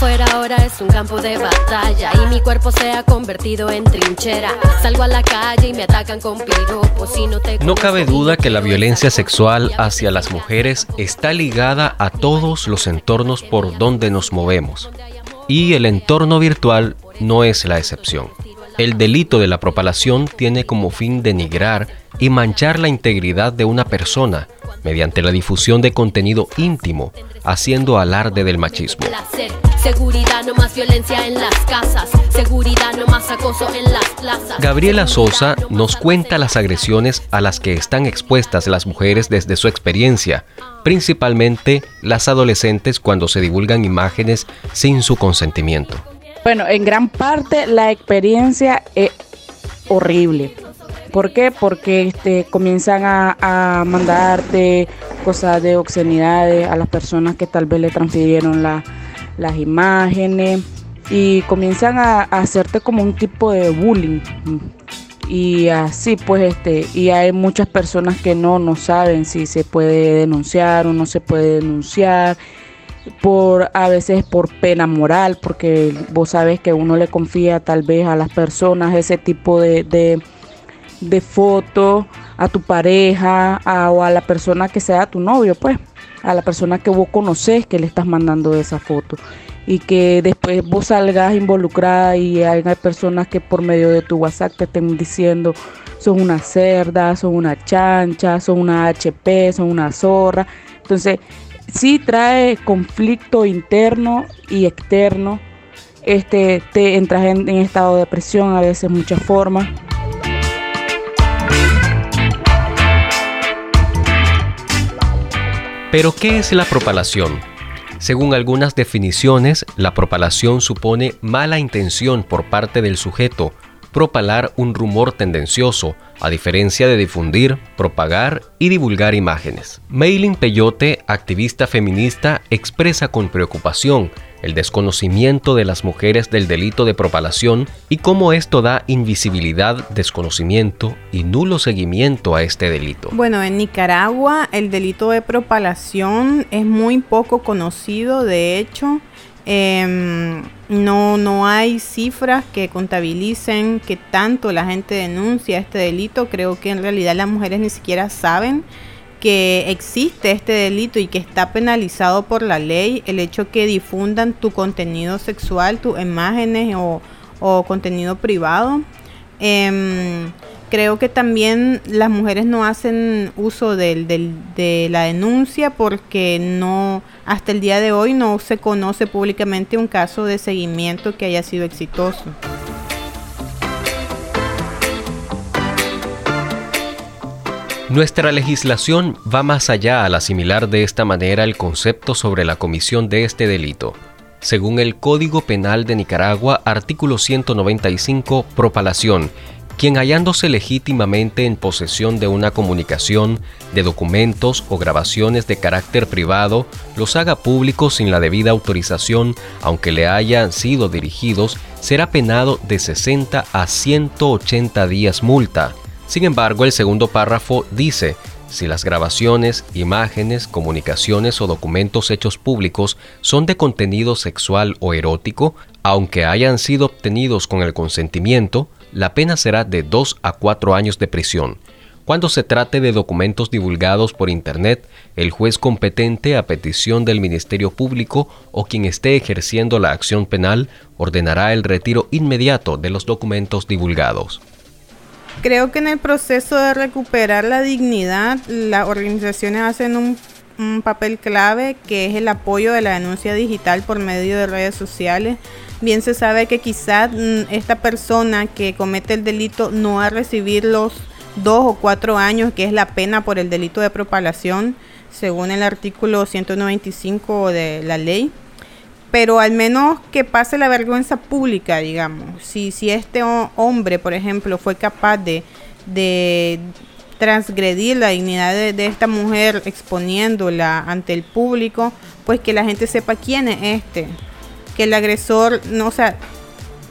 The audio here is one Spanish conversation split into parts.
Afuera ahora es un campo de batalla y mi cuerpo se ha convertido en trinchera. Salgo a la calle y me atacan con piropos y no te No cabe duda que la violencia sexual hacia las mujeres está ligada a todos los entornos por donde nos movemos. Y el entorno virtual no es la excepción. El delito de la propalación tiene como fin denigrar y manchar la integridad de una persona mediante la difusión de contenido íntimo, haciendo alarde del machismo. Seguridad, no más violencia en las casas. Seguridad, no más acoso en las plazas. Gabriela Sosa nos cuenta las agresiones a las que están expuestas las mujeres desde su experiencia, principalmente las adolescentes cuando se divulgan imágenes sin su consentimiento. Bueno, en gran parte la experiencia es horrible. ¿Por qué? Porque este, comienzan a, a mandarte cosas de obscenidades a las personas que tal vez le transfirieron la, las imágenes y comienzan a, hacerte como un tipo de bullying. Y así pues este, y hay muchas personas que no, no saben si se puede denunciar o no se puede denunciar por a veces por pena moral, porque vos sabes que uno le confía tal vez a las personas ese tipo de, de, foto, a tu pareja o a la persona que sea tu novio, pues, a la persona que vos conoces que le estás mandando esa foto. Y que después vos salgas involucrada y hay personas que por medio de tu WhatsApp te estén diciendo son una cerda, son una chancha, son una HP, son una zorra. Entonces, sí trae conflicto interno y externo. Este, te entras en, en estado de depresión a veces muchas formas. Pero ¿qué es la propalación? Según algunas definiciones, la propalación supone mala intención por parte del sujeto, propalar un rumor tendencioso, a diferencia de difundir, propagar y divulgar imágenes. Maylin Peyote, activista feminista, expresa con preocupación el desconocimiento de las mujeres del delito de propalación y cómo esto da invisibilidad, desconocimiento y nulo seguimiento a este delito. Bueno, en Nicaragua el delito de propalación es muy poco conocido, de hecho, eh, no, no hay cifras que contabilicen que tanto la gente denuncia este delito. Creo que en realidad las mujeres ni siquiera saben que existe este delito y que está penalizado por la ley el hecho que difundan tu contenido sexual, tus imágenes o, o contenido privado. Eh, creo que también las mujeres no hacen uso del, del, de la denuncia porque no hasta el día de hoy no se conoce públicamente un caso de seguimiento que haya sido exitoso. Nuestra legislación va más allá al asimilar de esta manera el concepto sobre la comisión de este delito. Según el Código Penal de Nicaragua, artículo 195, propalación, quien hallándose legítimamente en posesión de una comunicación, de documentos o grabaciones de carácter privado, los haga públicos sin la debida autorización, aunque le hayan sido dirigidos, será penado de 60 a 180 días multa. Sin embargo, el segundo párrafo dice, si las grabaciones, imágenes, comunicaciones o documentos hechos públicos son de contenido sexual o erótico, aunque hayan sido obtenidos con el consentimiento, la pena será de 2 a 4 años de prisión. Cuando se trate de documentos divulgados por Internet, el juez competente a petición del Ministerio Público o quien esté ejerciendo la acción penal ordenará el retiro inmediato de los documentos divulgados. Creo que en el proceso de recuperar la dignidad, las organizaciones hacen un, papel clave que es el apoyo de la denuncia digital por medio de redes sociales. Bien se sabe que quizás esta persona que comete el delito no va a recibir los dos o cuatro años que es la pena por el delito de propalación, según el artículo 195 de la ley pero al menos que pase la vergüenza pública, digamos. Si, si este hombre, por ejemplo, fue capaz de, de transgredir la dignidad de, de, esta mujer exponiéndola ante el público, pues que la gente sepa quién es este, que el agresor, no, sea,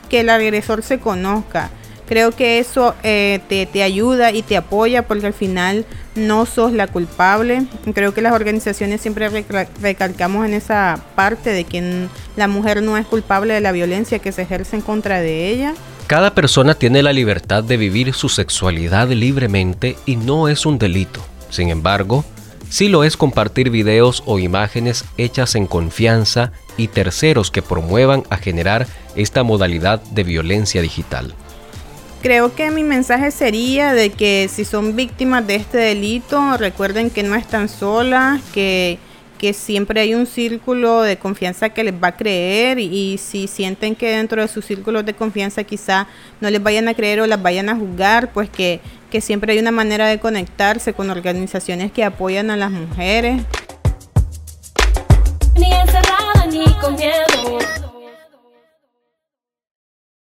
que el agresor se conozca. Creo que eso eh, te, te, ayuda y te apoya porque al final no sos la culpable. Creo que las organizaciones siempre recalcamos en esa parte de que la mujer no es culpable de la violencia que se ejerce en contra de ella. Cada persona tiene la libertad de vivir su sexualidad libremente y no es un delito. Sin embargo, sí lo es compartir videos o imágenes hechas en confianza y terceros que promuevan a generar esta modalidad de violencia digital. Creo que mi mensaje sería de que si son víctimas de este delito, recuerden que no están solas, que, que siempre hay un círculo de confianza que les va a creer y, si sienten que dentro de sus círculos de confianza quizá no les vayan a creer o las vayan a juzgar, pues que, que siempre hay una manera de conectarse con organizaciones que apoyan a las mujeres. Ni encerrada ni con miedo